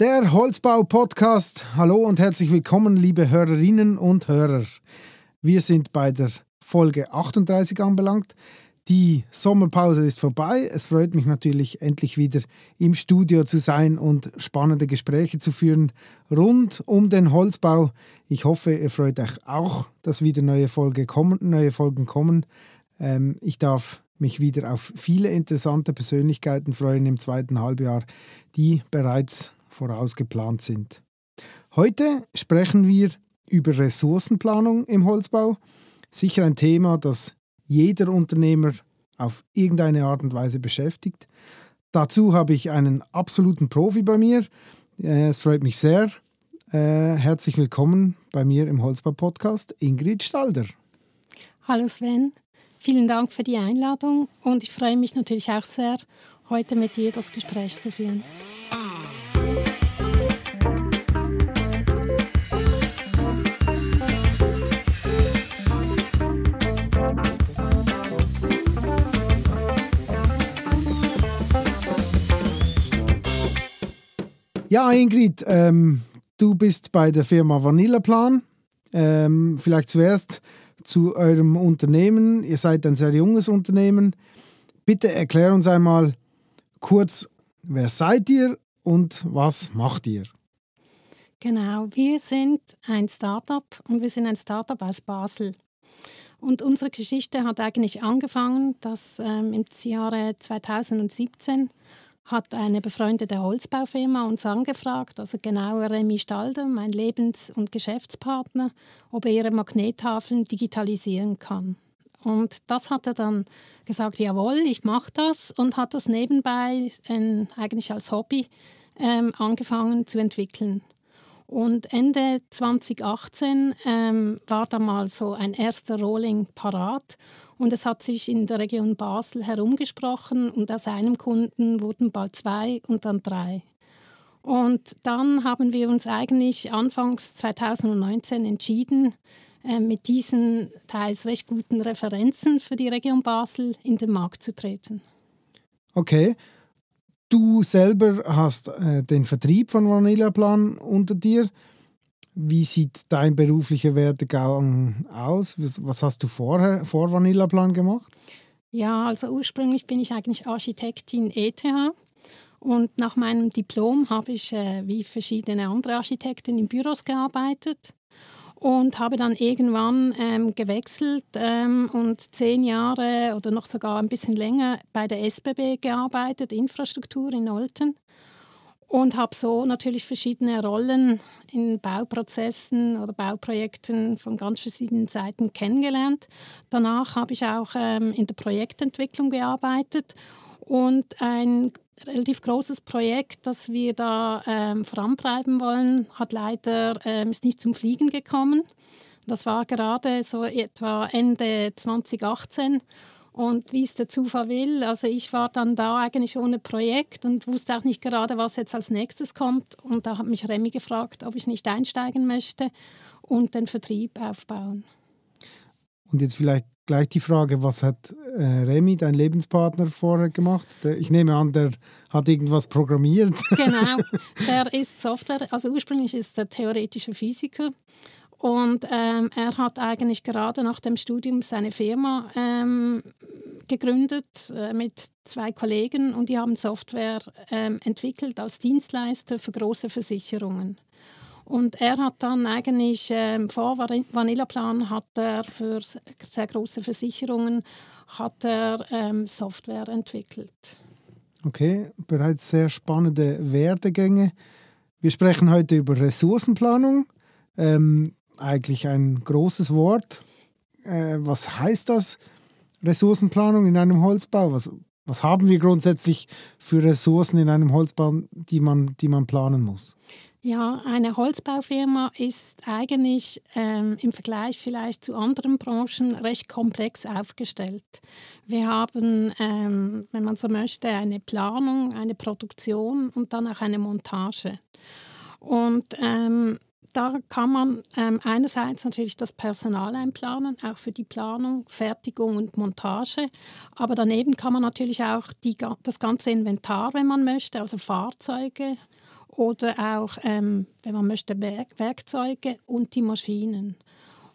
Der Holzbau-Podcast. Hallo und herzlich willkommen, liebe Hörerinnen und Hörer. Wir sind bei der Folge 38 anbelangt. Die Sommerpause ist vorbei. Es freut mich natürlich, endlich wieder im Studio zu sein und spannende Gespräche zu führen rund um den Holzbau. Ich hoffe, ihr freut euch auch, dass wieder neue, Folge kommen, neue Folgen kommen. Ähm, ich darf mich wieder auf viele interessante Persönlichkeiten freuen im zweiten Halbjahr, die bereits vorausgeplant sind. Heute sprechen wir über Ressourcenplanung im Holzbau. Sicher ein Thema, das jeder Unternehmer auf irgendeine Art und Weise beschäftigt. Dazu habe ich einen absoluten Profi bei mir. Äh, es freut mich sehr. Äh, herzlich willkommen bei mir im Holzbau-Podcast, Ingrid Stalder. Hallo Sven, vielen Dank für die Einladung und ich freue mich natürlich auch sehr, heute mit dir das Gespräch zu führen. Ja, Ingrid, ähm, du bist bei der Firma Vanillaplan. Ähm, vielleicht zuerst zu eurem Unternehmen. Ihr seid ein sehr junges Unternehmen. Bitte erklär uns einmal kurz, wer seid ihr und was macht ihr? Genau, wir sind ein Startup und wir sind ein Startup aus Basel. Und unsere Geschichte hat eigentlich angefangen, dass ähm, im Jahre 2017 hat eine befreundete Holzbaufirma uns angefragt, also genauer Remy Stalder, mein Lebens- und Geschäftspartner, ob er ihre Magnettafeln digitalisieren kann. Und das hat er dann gesagt, jawohl, ich mache das und hat das nebenbei äh, eigentlich als Hobby ähm, angefangen zu entwickeln. Und Ende 2018 ähm, war da mal so ein erster Rolling parat und es hat sich in der Region Basel herumgesprochen und aus einem Kunden wurden bald zwei und dann drei. Und dann haben wir uns eigentlich anfangs 2019 entschieden, äh, mit diesen teils recht guten Referenzen für die Region Basel in den Markt zu treten. Okay. Du selber hast äh, den Vertrieb von Vanillaplan unter dir. Wie sieht dein beruflicher Werdegang aus? Was hast du vorher vor Vanillaplan gemacht? Ja, also ursprünglich bin ich eigentlich Architektin ETH und nach meinem Diplom habe ich äh, wie verschiedene andere Architekten in Büros gearbeitet und habe dann irgendwann ähm, gewechselt ähm, und zehn Jahre oder noch sogar ein bisschen länger bei der SBB gearbeitet, Infrastruktur in Olten und habe so natürlich verschiedene Rollen in Bauprozessen oder Bauprojekten von ganz verschiedenen Seiten kennengelernt. Danach habe ich auch ähm, in der Projektentwicklung gearbeitet und ein relativ großes Projekt, das wir da ähm, vorantreiben wollen, hat leider ähm, ist nicht zum Fliegen gekommen. Das war gerade so etwa Ende 2018 und wie es der Zufall will, also ich war dann da eigentlich ohne Projekt und wusste auch nicht gerade, was jetzt als nächstes kommt. Und da hat mich Remy gefragt, ob ich nicht einsteigen möchte und den Vertrieb aufbauen. Und jetzt vielleicht gleich die Frage, was hat äh, Remy, dein Lebenspartner, vorher gemacht? Der, ich nehme an, der hat irgendwas programmiert. Genau, der ist Software, also ursprünglich ist er theoretischer Physiker und ähm, er hat eigentlich gerade nach dem Studium seine Firma ähm, gegründet äh, mit zwei Kollegen und die haben Software ähm, entwickelt als Dienstleister für große Versicherungen. Und er hat dann eigentlich ähm, vor Vanillaplan hat er für sehr große Versicherungen hat er ähm, Software entwickelt. Okay, bereits sehr spannende Werdegänge. Wir sprechen heute über Ressourcenplanung. Ähm, eigentlich ein großes Wort. Äh, was heißt das, Ressourcenplanung in einem Holzbau? Was, was haben wir grundsätzlich für Ressourcen in einem Holzbau, die man, die man planen muss? Ja, eine Holzbaufirma ist eigentlich ähm, im Vergleich vielleicht zu anderen Branchen recht komplex aufgestellt. Wir haben, ähm, wenn man so möchte, eine Planung, eine Produktion und dann auch eine Montage. Und ähm, da kann man ähm, einerseits natürlich das Personal einplanen, auch für die Planung, Fertigung und Montage. Aber daneben kann man natürlich auch die, das ganze Inventar, wenn man möchte, also Fahrzeuge oder auch, ähm, wenn man möchte, Werk Werkzeuge und die Maschinen.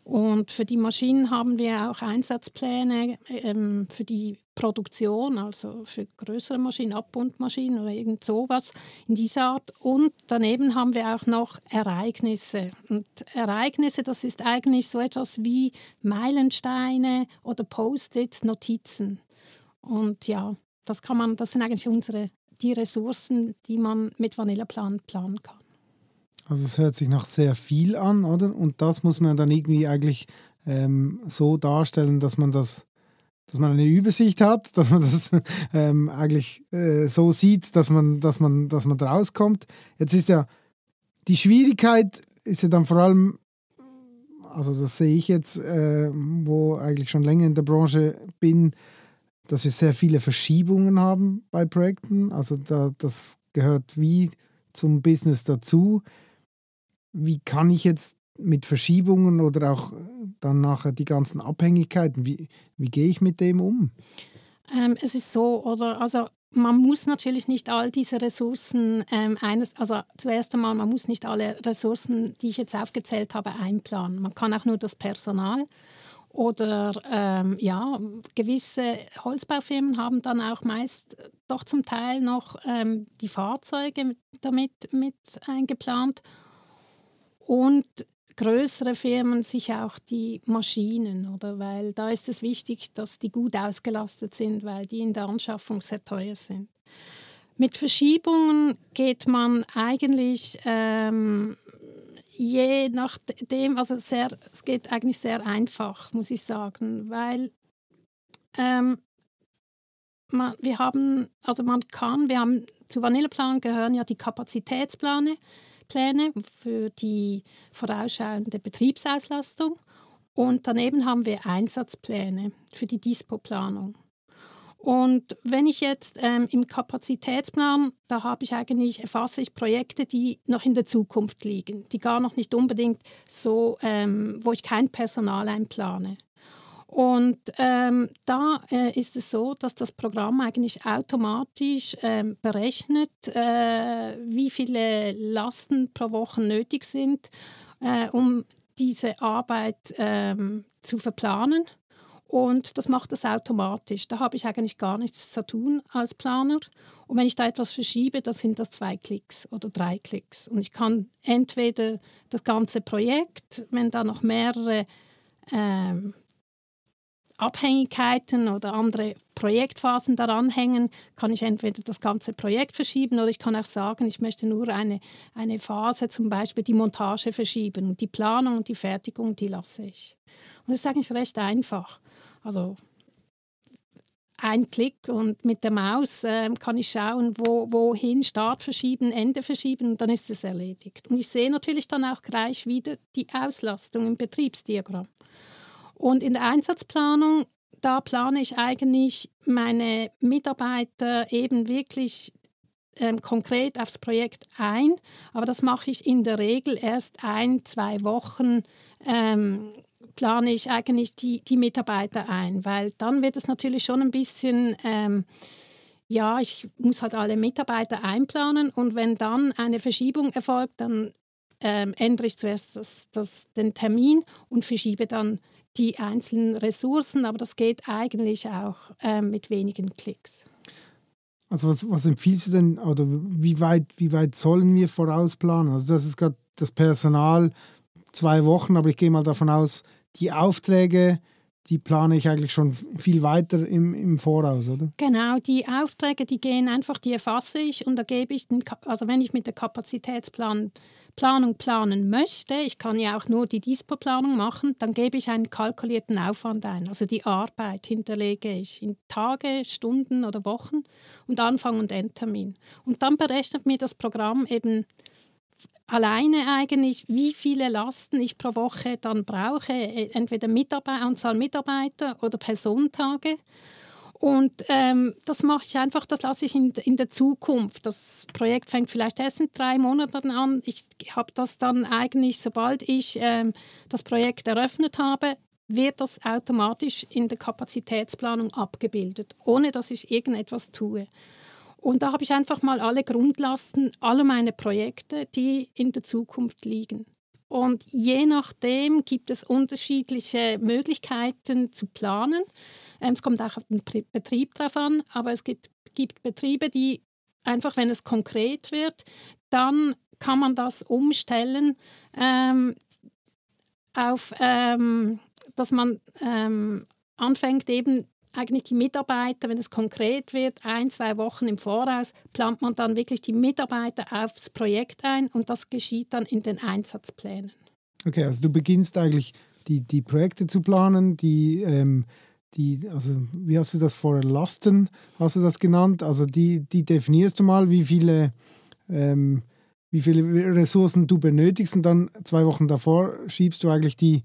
Und für die Maschinen haben wir auch Einsatzpläne ähm, für die Produktion, also für größere Maschinen, Abbundmaschinen oder irgend sowas in dieser Art. Und daneben haben wir auch noch Ereignisse. Und Ereignisse, das ist eigentlich so etwas wie Meilensteine oder Post-its, Notizen. Und ja, das kann man, das sind eigentlich unsere die Ressourcen, die man mit Vanillaplan planen kann. Also es hört sich nach sehr viel an, oder? Und das muss man dann irgendwie eigentlich ähm, so darstellen, dass man das, dass man eine Übersicht hat, dass man das ähm, eigentlich äh, so sieht, dass man, dass man, dass man draus kommt. Jetzt ist ja die Schwierigkeit ist ja dann vor allem, also das sehe ich jetzt, äh, wo eigentlich schon länger in der Branche bin, dass wir sehr viele Verschiebungen haben bei Projekten. Also da, das gehört wie zum Business dazu wie kann ich jetzt mit Verschiebungen oder auch dann nachher die ganzen Abhängigkeiten, wie, wie gehe ich mit dem um? Ähm, es ist so, oder also man muss natürlich nicht all diese Ressourcen ähm, eines, also zuerst einmal, man muss nicht alle Ressourcen, die ich jetzt aufgezählt habe, einplanen. Man kann auch nur das Personal oder ähm, ja, gewisse Holzbaufirmen haben dann auch meist doch zum Teil noch ähm, die Fahrzeuge damit mit eingeplant und größere Firmen sich auch die Maschinen, oder? Weil da ist es wichtig, dass die gut ausgelastet sind, weil die in der Anschaffung sehr teuer sind. Mit Verschiebungen geht man eigentlich ähm, je nachdem, also sehr, es geht eigentlich sehr einfach, muss ich sagen, weil ähm, man, wir haben, also man kann, wir haben zu Vanilleplan gehören ja die Kapazitätspläne, Pläne für die vorausschauende Betriebsauslastung und daneben haben wir Einsatzpläne für die Dispoplanung. Und wenn ich jetzt ähm, im Kapazitätsplan, da habe ich eigentlich, erfasse ich Projekte, die noch in der Zukunft liegen, die gar noch nicht unbedingt so, ähm, wo ich kein Personal einplane. Und ähm, da äh, ist es so, dass das Programm eigentlich automatisch ähm, berechnet, äh, wie viele Lasten pro Woche nötig sind, äh, um diese Arbeit ähm, zu verplanen. Und das macht das automatisch. Da habe ich eigentlich gar nichts zu tun als Planer. Und wenn ich da etwas verschiebe, dann sind das zwei Klicks oder drei Klicks. Und ich kann entweder das ganze Projekt, wenn da noch mehrere ähm, Abhängigkeiten oder andere Projektphasen daran hängen, kann ich entweder das ganze Projekt verschieben oder ich kann auch sagen, ich möchte nur eine, eine Phase, zum Beispiel die Montage verschieben und die Planung und die Fertigung, die lasse ich. Und das ist eigentlich recht einfach. Also ein Klick und mit der Maus äh, kann ich schauen, wo, wohin Start verschieben, Ende verschieben und dann ist es erledigt. Und ich sehe natürlich dann auch gleich wieder die Auslastung im Betriebsdiagramm. Und in der Einsatzplanung, da plane ich eigentlich meine Mitarbeiter eben wirklich ähm, konkret aufs Projekt ein. Aber das mache ich in der Regel erst ein, zwei Wochen. Ähm, plane ich eigentlich die, die Mitarbeiter ein, weil dann wird es natürlich schon ein bisschen, ähm, ja, ich muss halt alle Mitarbeiter einplanen und wenn dann eine Verschiebung erfolgt, dann ähm, ändere ich zuerst das, das, den Termin und verschiebe dann die einzelnen Ressourcen, aber das geht eigentlich auch äh, mit wenigen Klicks. Also was, was empfiehlst du denn oder wie weit, wie weit sollen wir vorausplanen? Also das ist gerade das Personal zwei Wochen, aber ich gehe mal davon aus, die Aufträge, die plane ich eigentlich schon viel weiter im, im Voraus, oder? Genau, die Aufträge, die gehen einfach, die erfasse ich und da gebe ich, den, also wenn ich mit der Kapazitätsplan Planung planen möchte, ich kann ja auch nur die Dispo-Planung machen, dann gebe ich einen kalkulierten Aufwand ein. Also die Arbeit hinterlege ich in Tage, Stunden oder Wochen und Anfang und Endtermin. Und dann berechnet mir das Programm eben alleine eigentlich, wie viele Lasten ich pro Woche dann brauche, entweder Mitarbeit Anzahl Mitarbeiter oder Personentage. Und ähm, das mache ich einfach, das lasse ich in, in der Zukunft. Das Projekt fängt vielleicht erst in drei Monaten an. Ich habe das dann eigentlich, sobald ich ähm, das Projekt eröffnet habe, wird das automatisch in der Kapazitätsplanung abgebildet, ohne dass ich irgendetwas tue. Und da habe ich einfach mal alle Grundlasten, alle meine Projekte, die in der Zukunft liegen. Und je nachdem gibt es unterschiedliche Möglichkeiten zu planen. Ähm, es kommt auch auf den Betrieb drauf an, aber es gibt, gibt Betriebe, die einfach, wenn es konkret wird, dann kann man das umstellen ähm, auf, ähm, dass man ähm, anfängt eben eigentlich die Mitarbeiter, wenn es konkret wird, ein, zwei Wochen im Voraus, plant man dann wirklich die Mitarbeiter aufs Projekt ein und das geschieht dann in den Einsatzplänen. Okay, also du beginnst eigentlich die, die Projekte zu planen, die, ähm, die, also wie hast du das vorher, Lasten hast du das genannt, also die, die definierst du mal, wie viele, ähm, wie viele Ressourcen du benötigst und dann zwei Wochen davor schiebst du eigentlich die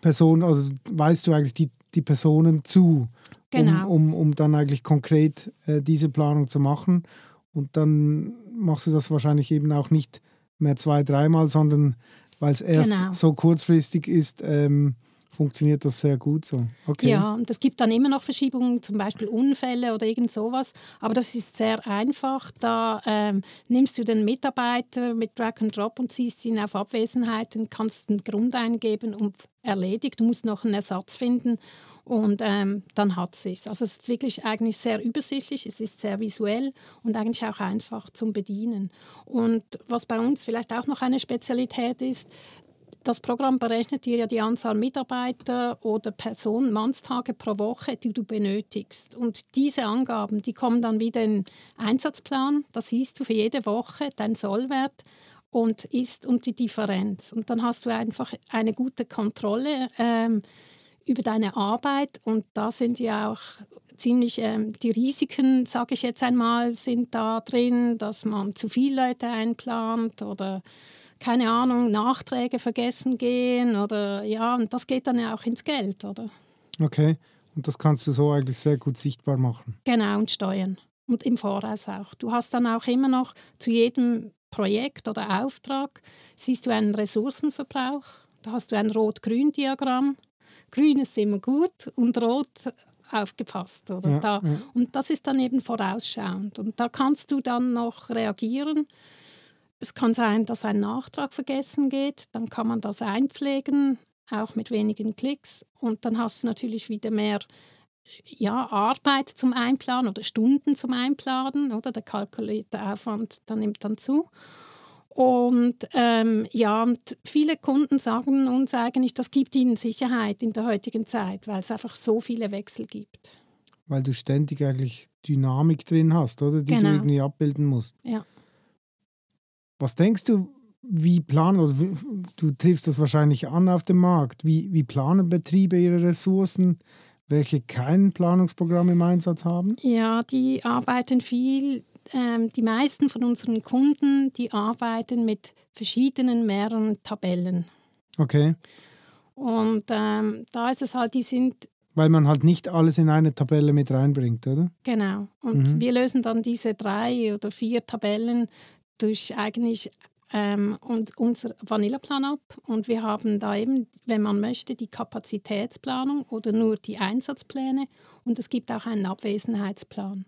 Person, also weißt du eigentlich die, die Personen zu genau. um, um, um dann eigentlich konkret äh, diese Planung zu machen. Und dann machst du das wahrscheinlich eben auch nicht mehr zwei, dreimal, sondern weil es erst genau. so kurzfristig ist, ähm, funktioniert das sehr gut so. Okay. Ja, und es gibt dann immer noch Verschiebungen, zum Beispiel Unfälle oder irgend sowas. Aber das ist sehr einfach. Da ähm, nimmst du den Mitarbeiter mit Drag and Drop und ziehst ihn auf Abwesenheit und kannst den Grund eingeben und erledigt. Du musst noch einen Ersatz finden und ähm, dann hat es sich. Also es ist wirklich eigentlich sehr übersichtlich, es ist sehr visuell und eigentlich auch einfach zum Bedienen. Und was bei uns vielleicht auch noch eine Spezialität ist, das Programm berechnet dir ja die Anzahl Mitarbeiter oder Personen, Mannstage pro Woche, die du benötigst. Und diese Angaben, die kommen dann wieder in den Einsatzplan. Da siehst du für jede Woche deinen Sollwert und ist und die Differenz. Und dann hast du einfach eine gute Kontrolle. Ähm, über deine Arbeit und da sind ja auch ziemlich ähm, die Risiken, sage ich jetzt einmal, sind da drin, dass man zu viele Leute einplant oder keine Ahnung, Nachträge vergessen gehen oder ja, und das geht dann ja auch ins Geld, oder? Okay, und das kannst du so eigentlich sehr gut sichtbar machen. Genau, und steuern. Und im Voraus auch. Du hast dann auch immer noch zu jedem Projekt oder Auftrag, siehst du einen Ressourcenverbrauch, da hast du ein Rot-Grün-Diagramm Grün ist immer gut und Rot aufgepasst. Oder? Ja, da. Ja. Und das ist dann eben vorausschauend. Und da kannst du dann noch reagieren. Es kann sein, dass ein Nachtrag vergessen geht, dann kann man das einpflegen, auch mit wenigen Klicks. Und dann hast du natürlich wieder mehr ja, Arbeit zum Einplanen oder Stunden zum Einplanen. Oder? Der kalkulierte Aufwand dann nimmt dann zu. Und ähm, ja, und viele Kunden sagen uns eigentlich, das gibt ihnen Sicherheit in der heutigen Zeit, weil es einfach so viele Wechsel gibt. Weil du ständig eigentlich Dynamik drin hast, oder? Die genau. du irgendwie abbilden musst. Ja. Was denkst du, wie planen, oder du triffst das wahrscheinlich an auf dem Markt, wie, wie planen Betriebe ihre Ressourcen, welche kein Planungsprogramm im Einsatz haben? Ja, die arbeiten viel ähm, die meisten von unseren Kunden, die arbeiten mit verschiedenen, mehreren Tabellen. Okay. Und ähm, da ist es halt, die sind. Weil man halt nicht alles in eine Tabelle mit reinbringt, oder? Genau. Und mhm. wir lösen dann diese drei oder vier Tabellen durch eigentlich ähm, und unser Vanillaplan ab. Und wir haben da eben, wenn man möchte, die Kapazitätsplanung oder nur die Einsatzpläne. Und es gibt auch einen Abwesenheitsplan.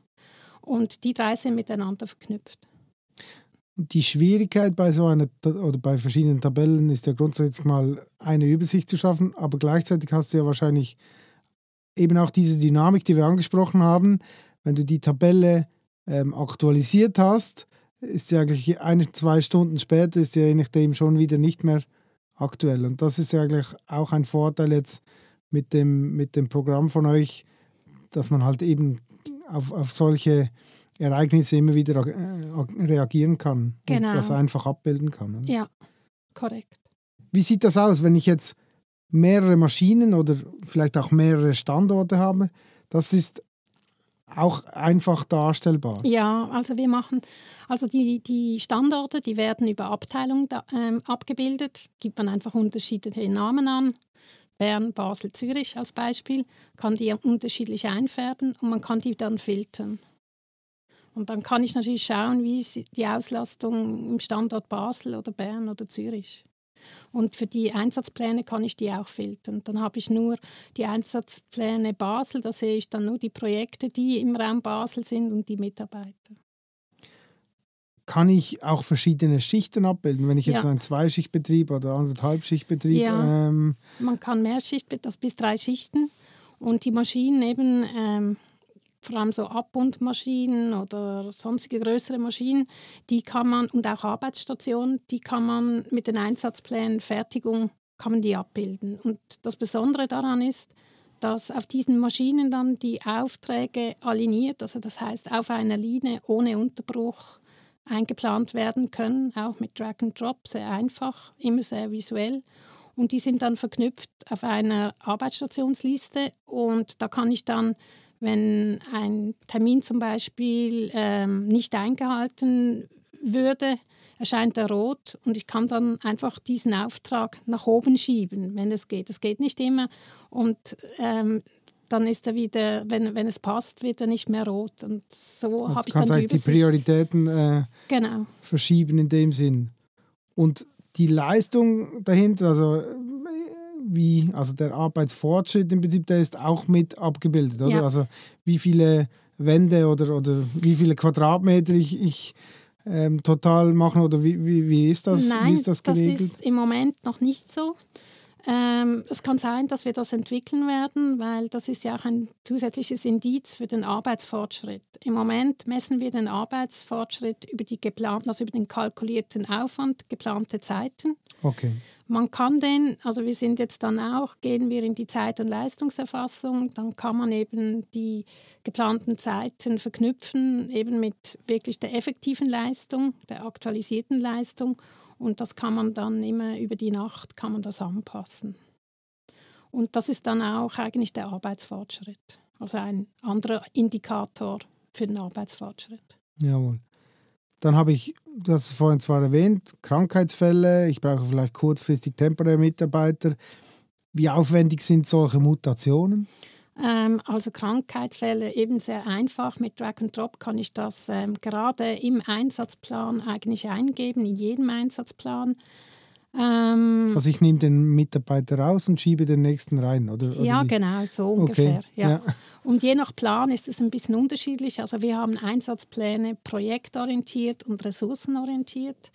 Und die drei sind miteinander verknüpft. Die Schwierigkeit bei so einer oder bei verschiedenen Tabellen ist ja grundsätzlich mal eine Übersicht zu schaffen, aber gleichzeitig hast du ja wahrscheinlich eben auch diese Dynamik, die wir angesprochen haben. Wenn du die Tabelle ähm, aktualisiert hast, ist ja eigentlich eine, zwei Stunden später ist ja je nachdem schon wieder nicht mehr aktuell. Und das ist ja eigentlich auch ein Vorteil jetzt mit dem, mit dem Programm von euch, dass man halt eben auf, auf solche Ereignisse immer wieder äh, reagieren kann genau. und das einfach abbilden kann. Oder? Ja, korrekt. Wie sieht das aus, wenn ich jetzt mehrere Maschinen oder vielleicht auch mehrere Standorte habe? Das ist auch einfach darstellbar. Ja, also wir machen, also die, die Standorte, die werden über Abteilung da, ähm, abgebildet, gibt man einfach unterschiedliche Namen an. Bern, Basel, Zürich als Beispiel, kann die unterschiedlich einfärben und man kann die dann filtern. Und dann kann ich natürlich schauen, wie ist die Auslastung im Standort Basel oder Bern oder Zürich. Und für die Einsatzpläne kann ich die auch filtern. Dann habe ich nur die Einsatzpläne Basel, da sehe ich dann nur die Projekte, die im Raum Basel sind und die Mitarbeiter. kann ich auch verschiedene Schichten abbilden, wenn ich jetzt ja. einen Zweischichtbetrieb oder anderthalbschichtbetrieb. Ja, ähm, man kann mehr Schicht, das bis drei Schichten. Und die Maschinen eben, ähm, vor allem so Abbundmaschinen oder sonstige größere Maschinen, die kann man, und auch Arbeitsstationen, die kann man mit den Einsatzplänen Fertigung, kann man die abbilden. Und das Besondere daran ist, dass auf diesen Maschinen dann die Aufträge aligniert, also das heißt auf einer Linie ohne Unterbruch eingeplant werden können, auch mit Drag and Drop, sehr einfach, immer sehr visuell. Und die sind dann verknüpft auf einer Arbeitsstationsliste und da kann ich dann, wenn ein Termin zum Beispiel ähm, nicht eingehalten würde, erscheint er rot und ich kann dann einfach diesen Auftrag nach oben schieben, wenn es geht. Es geht nicht immer und ähm, dann ist er wieder, wenn, wenn es passt, wird er nicht mehr rot. Und so also habe ich dann die, die Prioritäten äh, genau. verschieben in dem Sinn. Und die Leistung dahinter, also wie, also der Arbeitsfortschritt im Prinzip, der ist auch mit abgebildet, oder? Ja. Also wie viele Wände oder, oder wie viele Quadratmeter ich, ich ähm, total machen oder wie, wie, wie ist das? Nein, wie ist das, geregelt? das ist im Moment noch nicht so. Ähm, es kann sein, dass wir das entwickeln werden, weil das ist ja auch ein zusätzliches Indiz für den Arbeitsfortschritt. Im Moment messen wir den Arbeitsfortschritt über die geplanten, also über den kalkulierten Aufwand, geplante Zeiten. Okay. Man kann den, also wir sind jetzt dann auch, gehen wir in die Zeit- und Leistungserfassung, dann kann man eben die geplanten Zeiten verknüpfen, eben mit wirklich der effektiven Leistung, der aktualisierten Leistung und das kann man dann immer über die Nacht kann man das anpassen. Und das ist dann auch eigentlich der Arbeitsfortschritt. Also ein anderer Indikator für den Arbeitsfortschritt. Jawohl. Dann habe ich, du hast es vorhin zwar erwähnt, Krankheitsfälle, ich brauche vielleicht kurzfristig temporäre Mitarbeiter. Wie aufwendig sind solche Mutationen? Ähm, also Krankheitsfälle eben sehr einfach. Mit Drag and Drop kann ich das ähm, gerade im Einsatzplan eigentlich eingeben, in jedem Einsatzplan. Ähm, also ich nehme den Mitarbeiter raus und schiebe den nächsten rein, oder? oder ja, wie? genau, so ungefähr. Okay. Ja. ja. Und je nach Plan ist es ein bisschen unterschiedlich. Also wir haben Einsatzpläne projektorientiert und ressourcenorientiert.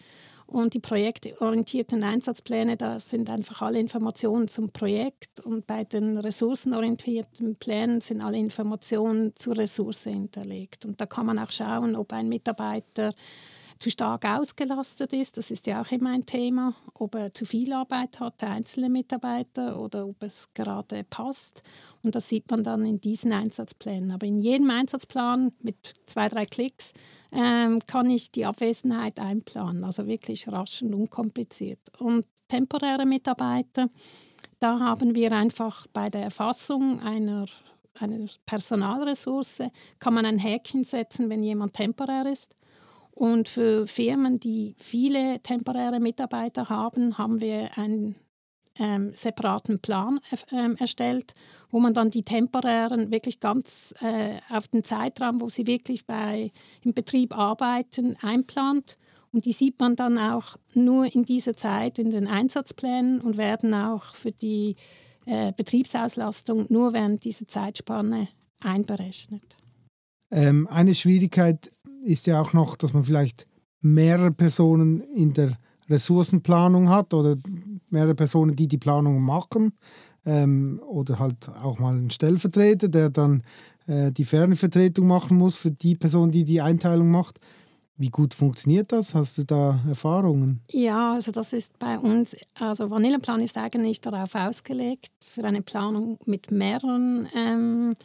Und die projektorientierten Einsatzpläne, da sind einfach alle Informationen zum Projekt. Und bei den ressourcenorientierten Plänen sind alle Informationen zur Ressource hinterlegt. Und da kann man auch schauen, ob ein Mitarbeiter zu stark ausgelastet ist. Das ist ja auch immer ein Thema, ob er zu viel Arbeit hat, der einzelne Mitarbeiter, oder ob es gerade passt. Und das sieht man dann in diesen Einsatzplänen. Aber in jedem Einsatzplan mit zwei, drei Klicks ähm, kann ich die Abwesenheit einplanen. Also wirklich rasch und unkompliziert. Und temporäre Mitarbeiter, da haben wir einfach bei der Erfassung einer einer Personalressource kann man ein Häkchen setzen, wenn jemand temporär ist. Und für Firmen, die viele temporäre Mitarbeiter haben, haben wir einen ähm, separaten Plan äh, erstellt, wo man dann die temporären wirklich ganz äh, auf den Zeitraum, wo sie wirklich bei, im Betrieb arbeiten, einplant. Und die sieht man dann auch nur in dieser Zeit in den Einsatzplänen und werden auch für die äh, Betriebsauslastung nur während dieser Zeitspanne einberechnet. Ähm, eine Schwierigkeit ist ja auch noch, dass man vielleicht mehrere Personen in der Ressourcenplanung hat oder mehrere Personen, die die Planung machen ähm, oder halt auch mal einen Stellvertreter, der dann äh, die Fernvertretung machen muss für die Person, die die Einteilung macht. Wie gut funktioniert das? Hast du da Erfahrungen? Ja, also das ist bei uns, also Vanilleplan ist eigentlich darauf ausgelegt, für eine Planung mit mehreren ähm,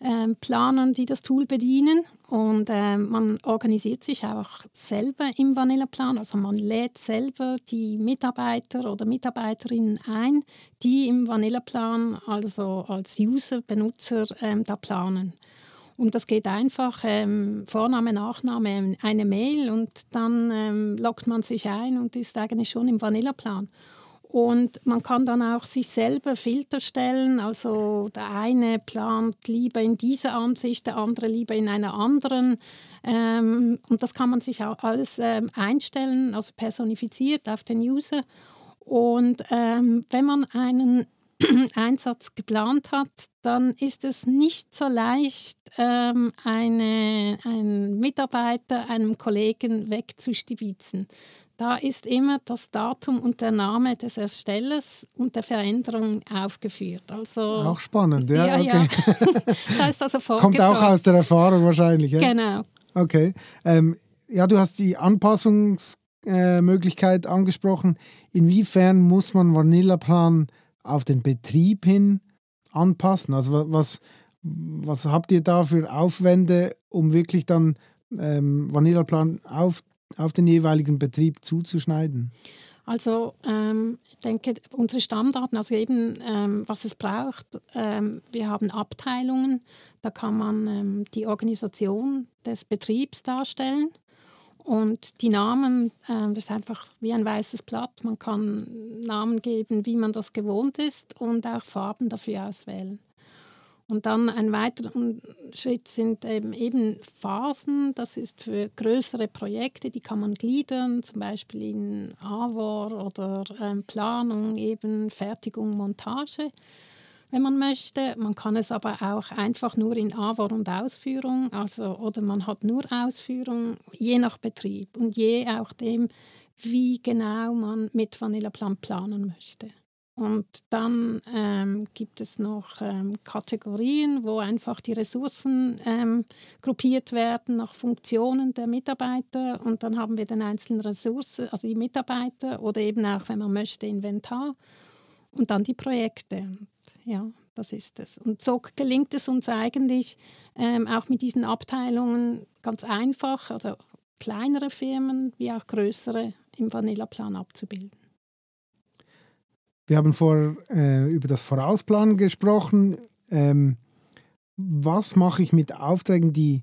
ähm, Planern, die das Tool bedienen. Und äh, man organisiert sich auch selber im Vanillaplan. Also man lädt selber die Mitarbeiter oder Mitarbeiterinnen ein, die im Vanillaplan, also als User, Benutzer, ähm, da planen. Und das geht einfach, ähm, Vorname, Nachname, eine Mail und dann ähm, loggt man sich ein und ist eigentlich schon im Vanillaplan. Und man kann dann auch sich selber Filter stellen. Also der eine plant lieber in dieser Ansicht, der andere lieber in einer anderen. Ähm, und das kann man sich auch alles ähm, einstellen, also personifiziert auf den User. Und ähm, wenn man einen Einsatz geplant hat, dann ist es nicht so leicht, ähm, eine, einen Mitarbeiter, einem Kollegen wegzustibitzen. Da ist immer das Datum und der Name des Erstellers und der Veränderung aufgeführt. Also, auch spannend, ja. ja, okay. ja. das heißt also Kommt auch aus der Erfahrung wahrscheinlich. Ja? Genau. Okay. Ähm, ja, du hast die Anpassungsmöglichkeit äh, angesprochen. Inwiefern muss man Vanillaplan auf den Betrieb hin anpassen? Also was, was habt ihr da für Aufwände, um wirklich dann ähm, Vanillaplan auf auf den jeweiligen Betrieb zuzuschneiden? Also ähm, ich denke, unsere Stammdaten, also eben ähm, was es braucht, ähm, wir haben Abteilungen, da kann man ähm, die Organisation des Betriebs darstellen und die Namen, ähm, das ist einfach wie ein weißes Blatt, man kann Namen geben, wie man das gewohnt ist und auch Farben dafür auswählen. Und dann ein weiterer Schritt sind eben, eben Phasen. Das ist für größere Projekte, die kann man gliedern, zum Beispiel in AVOR oder ähm, Planung, eben Fertigung, Montage, wenn man möchte. Man kann es aber auch einfach nur in AVOR und Ausführung, also oder man hat nur Ausführung, je nach Betrieb und je auch dem, wie genau man mit Vanillaplan planen möchte. Und dann ähm, gibt es noch ähm, Kategorien, wo einfach die Ressourcen ähm, gruppiert werden nach Funktionen der Mitarbeiter. Und dann haben wir den einzelnen Ressourcen, also die Mitarbeiter oder eben auch, wenn man möchte, Inventar. Und dann die Projekte. Ja, das ist es. Und so gelingt es uns eigentlich ähm, auch mit diesen Abteilungen ganz einfach, also kleinere Firmen wie auch größere im Vanillaplan abzubilden. Wir haben vor äh, über das Vorausplanen gesprochen. Ähm, was mache ich mit Aufträgen, die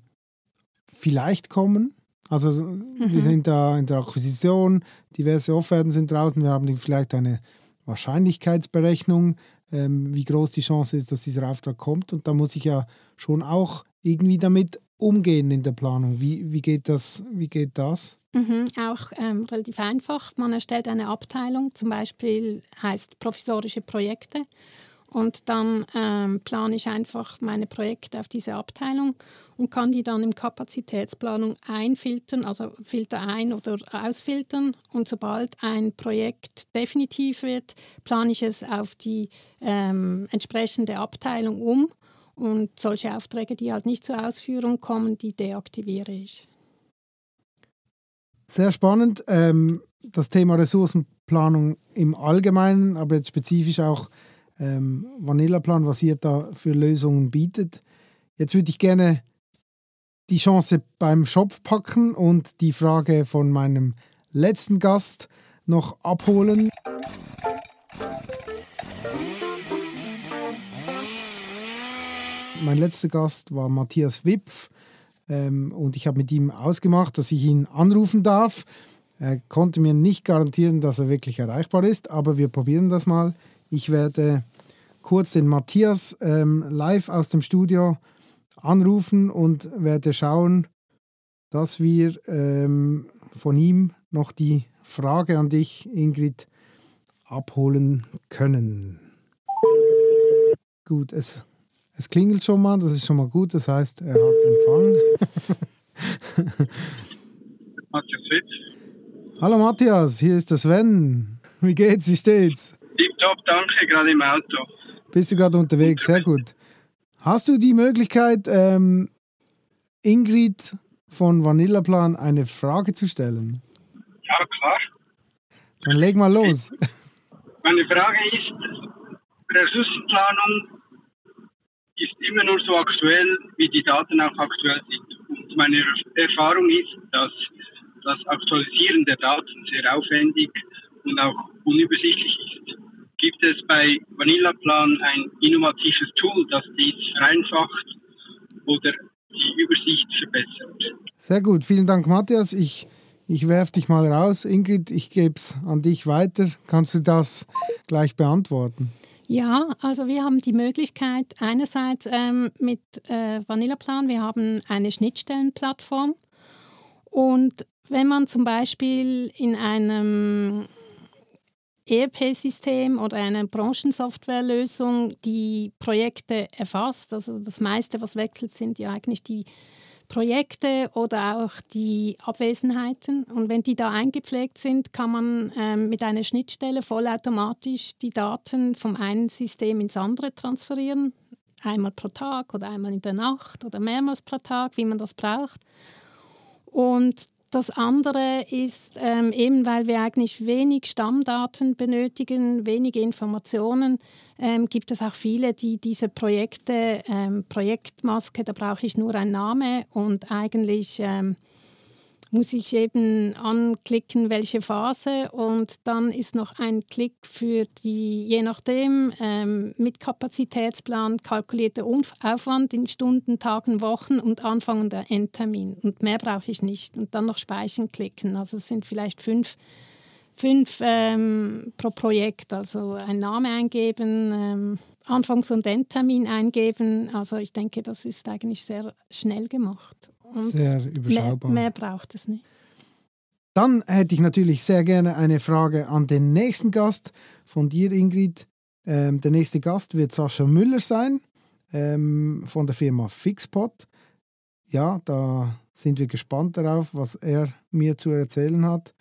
vielleicht kommen? Also mhm. wir sind da in der Akquisition, diverse Offerten sind draußen, wir haben vielleicht eine Wahrscheinlichkeitsberechnung, ähm, wie groß die Chance ist, dass dieser Auftrag kommt. Und da muss ich ja schon auch irgendwie damit umgehen in der Planung. Wie, wie, geht, das, wie geht das? Mhm, auch ähm, relativ einfach. Man erstellt eine Abteilung, zum Beispiel heißt provisorische Projekte. Und dann ähm, plane ich einfach meine Projekte auf diese Abteilung und kann die dann im Kapazitätsplanung einfiltern, also Filter ein- oder ausfiltern. Und sobald ein Projekt definitiv wird, plane ich es auf die ähm, entsprechende Abteilung um. Und solche Aufträge, die halt nicht zur Ausführung kommen, die deaktiviere ich. Sehr spannend. Ähm, das Thema Ressourcenplanung im Allgemeinen, aber jetzt spezifisch auch ähm, Vanillaplan, was ihr da für Lösungen bietet. Jetzt würde ich gerne die Chance beim Schopf packen und die Frage von meinem letzten Gast noch abholen. Mein letzter Gast war Matthias Wipf ähm, und ich habe mit ihm ausgemacht, dass ich ihn anrufen darf. Er konnte mir nicht garantieren, dass er wirklich erreichbar ist, aber wir probieren das mal. Ich werde kurz den Matthias ähm, live aus dem Studio anrufen und werde schauen, dass wir ähm, von ihm noch die Frage an dich, Ingrid, abholen können. Gut, es es klingelt schon mal, das ist schon mal gut, das heißt, er hat Empfang. Matthias Witz. Hallo Matthias, hier ist der Sven. Wie geht's, wie steht's? Tipptopp, danke, gerade im Auto. Bist du gerade unterwegs, sehr gut. Hast du die Möglichkeit, ähm, Ingrid von Vanillaplan eine Frage zu stellen? Ja, klar. Dann leg mal los. Meine Frage ist, Ressourcenplanung ist immer nur so aktuell, wie die Daten auch aktuell sind. Und meine Erfahrung ist, dass das Aktualisieren der Daten sehr aufwendig und auch unübersichtlich ist. Gibt es bei Vanillaplan ein innovatives Tool, das dies vereinfacht oder die Übersicht verbessert? Sehr gut, vielen Dank, Matthias. Ich, ich werfe dich mal raus. Ingrid, ich gebe es an dich weiter. Kannst du das gleich beantworten? Ja, also wir haben die Möglichkeit einerseits ähm, mit äh, Vanillaplan, wir haben eine Schnittstellenplattform und wenn man zum Beispiel in einem ERP-System oder eine Branchensoftwarelösung, die Projekte erfasst. Also das meiste, was wechselt, sind ja eigentlich die Projekte oder auch die Abwesenheiten. Und wenn die da eingepflegt sind, kann man ähm, mit einer Schnittstelle vollautomatisch die Daten vom einen System ins andere transferieren. Einmal pro Tag oder einmal in der Nacht oder mehrmals pro Tag, wie man das braucht. Und das andere ist, ähm, eben weil wir eigentlich wenig Stammdaten benötigen, wenige Informationen, ähm, gibt es auch viele, die diese Projekte, ähm, Projektmaske, da brauche ich nur einen Namen und eigentlich ähm, muss ich eben anklicken, welche Phase und dann ist noch ein Klick für die, je nachdem, ähm, mit Kapazitätsplan kalkulierter Aufwand in Stunden, Tagen, Wochen und Anfang und Endtermin. Und mehr brauche ich nicht. Und dann noch Speichern klicken. Also es sind vielleicht fünf, fünf ähm, pro Projekt. Also ein Name eingeben, ähm, Anfangs- und Endtermin eingeben. Also ich denke, das ist eigentlich sehr schnell gemacht. Und sehr überschaubar. Mehr, mehr braucht es nicht. Dann hätte ich natürlich sehr gerne eine Frage an den nächsten Gast von dir, Ingrid. Ähm, der nächste Gast wird Sascha Müller sein ähm, von der Firma Fixpot. Ja, da sind wir gespannt darauf, was er mir zu erzählen hat.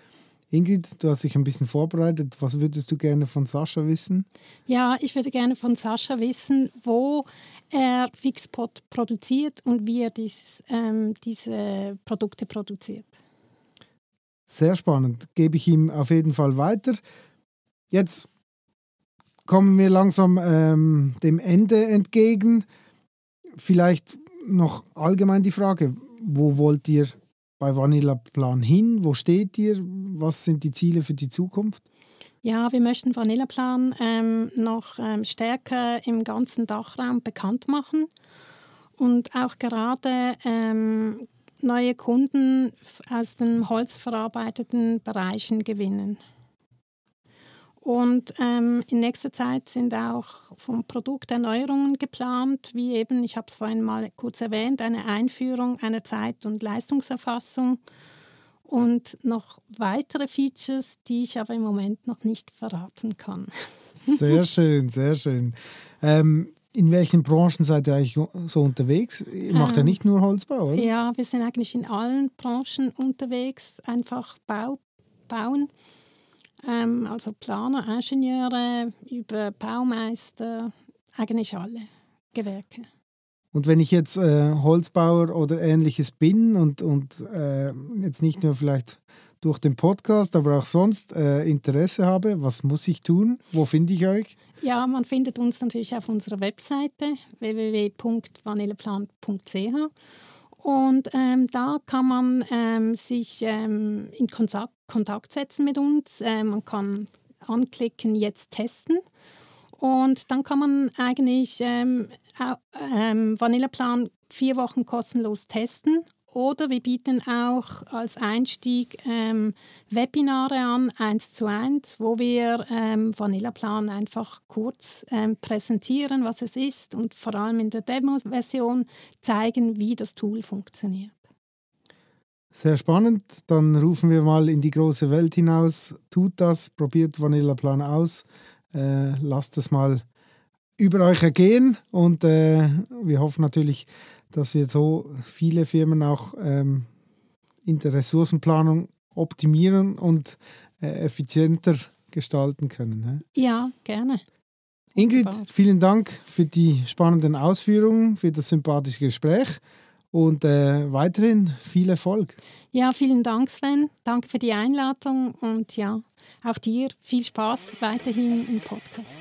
Ingrid, du hast dich ein bisschen vorbereitet. Was würdest du gerne von Sascha wissen? Ja, ich würde gerne von Sascha wissen, wo er Fixpot produziert und wie er dies, ähm, diese Produkte produziert. Sehr spannend. Gebe ich ihm auf jeden Fall weiter. Jetzt kommen wir langsam ähm, dem Ende entgegen. Vielleicht noch allgemein die Frage, wo wollt ihr bei Vanilla Plan hin? Wo steht ihr? Was sind die Ziele für die Zukunft? Ja, wir möchten Vanillaplan ähm, noch ähm, stärker im ganzen Dachraum bekannt machen und auch gerade ähm, neue Kunden aus den holzverarbeiteten Bereichen gewinnen. Und ähm, in nächster Zeit sind auch vom Produkt Erneuerungen geplant, wie eben, ich habe es vorhin mal kurz erwähnt, eine Einführung einer Zeit- und Leistungserfassung und noch weitere Features, die ich aber im Moment noch nicht verraten kann. Sehr schön, sehr schön. Ähm, in welchen Branchen seid ihr eigentlich so unterwegs? Ihr macht ähm, ja nicht nur Holzbau, oder? Ja, wir sind eigentlich in allen Branchen unterwegs, einfach Bau, bauen. Ähm, also Planer, Ingenieure, über Baumeister, eigentlich alle Gewerke. Und wenn ich jetzt äh, Holzbauer oder ähnliches bin und, und äh, jetzt nicht nur vielleicht durch den Podcast, aber auch sonst äh, Interesse habe, was muss ich tun? Wo finde ich euch? Ja, man findet uns natürlich auf unserer Webseite www.vanilleplan.ch und ähm, da kann man ähm, sich ähm, in Kontakt, Kontakt setzen mit uns. Äh, man kann anklicken, jetzt testen. Und dann kann man eigentlich ähm, ähm, Vanillaplan vier Wochen kostenlos testen. Oder wir bieten auch als Einstieg ähm, Webinare an, eins zu eins, wo wir ähm, Vanillaplan einfach kurz ähm, präsentieren, was es ist und vor allem in der Demo-Version zeigen, wie das Tool funktioniert. Sehr spannend. Dann rufen wir mal in die große Welt hinaus. Tut das, probiert Vanillaplan aus, äh, lasst es mal über euch ergehen und äh, wir hoffen natürlich, dass wir so viele Firmen auch ähm, in der Ressourcenplanung optimieren und äh, effizienter gestalten können. He? Ja, gerne. Ingrid, vielen Dank für die spannenden Ausführungen, für das sympathische Gespräch und äh, weiterhin viel Erfolg. Ja, vielen Dank, Sven. Danke für die Einladung und ja, auch dir viel Spaß weiterhin im Podcast.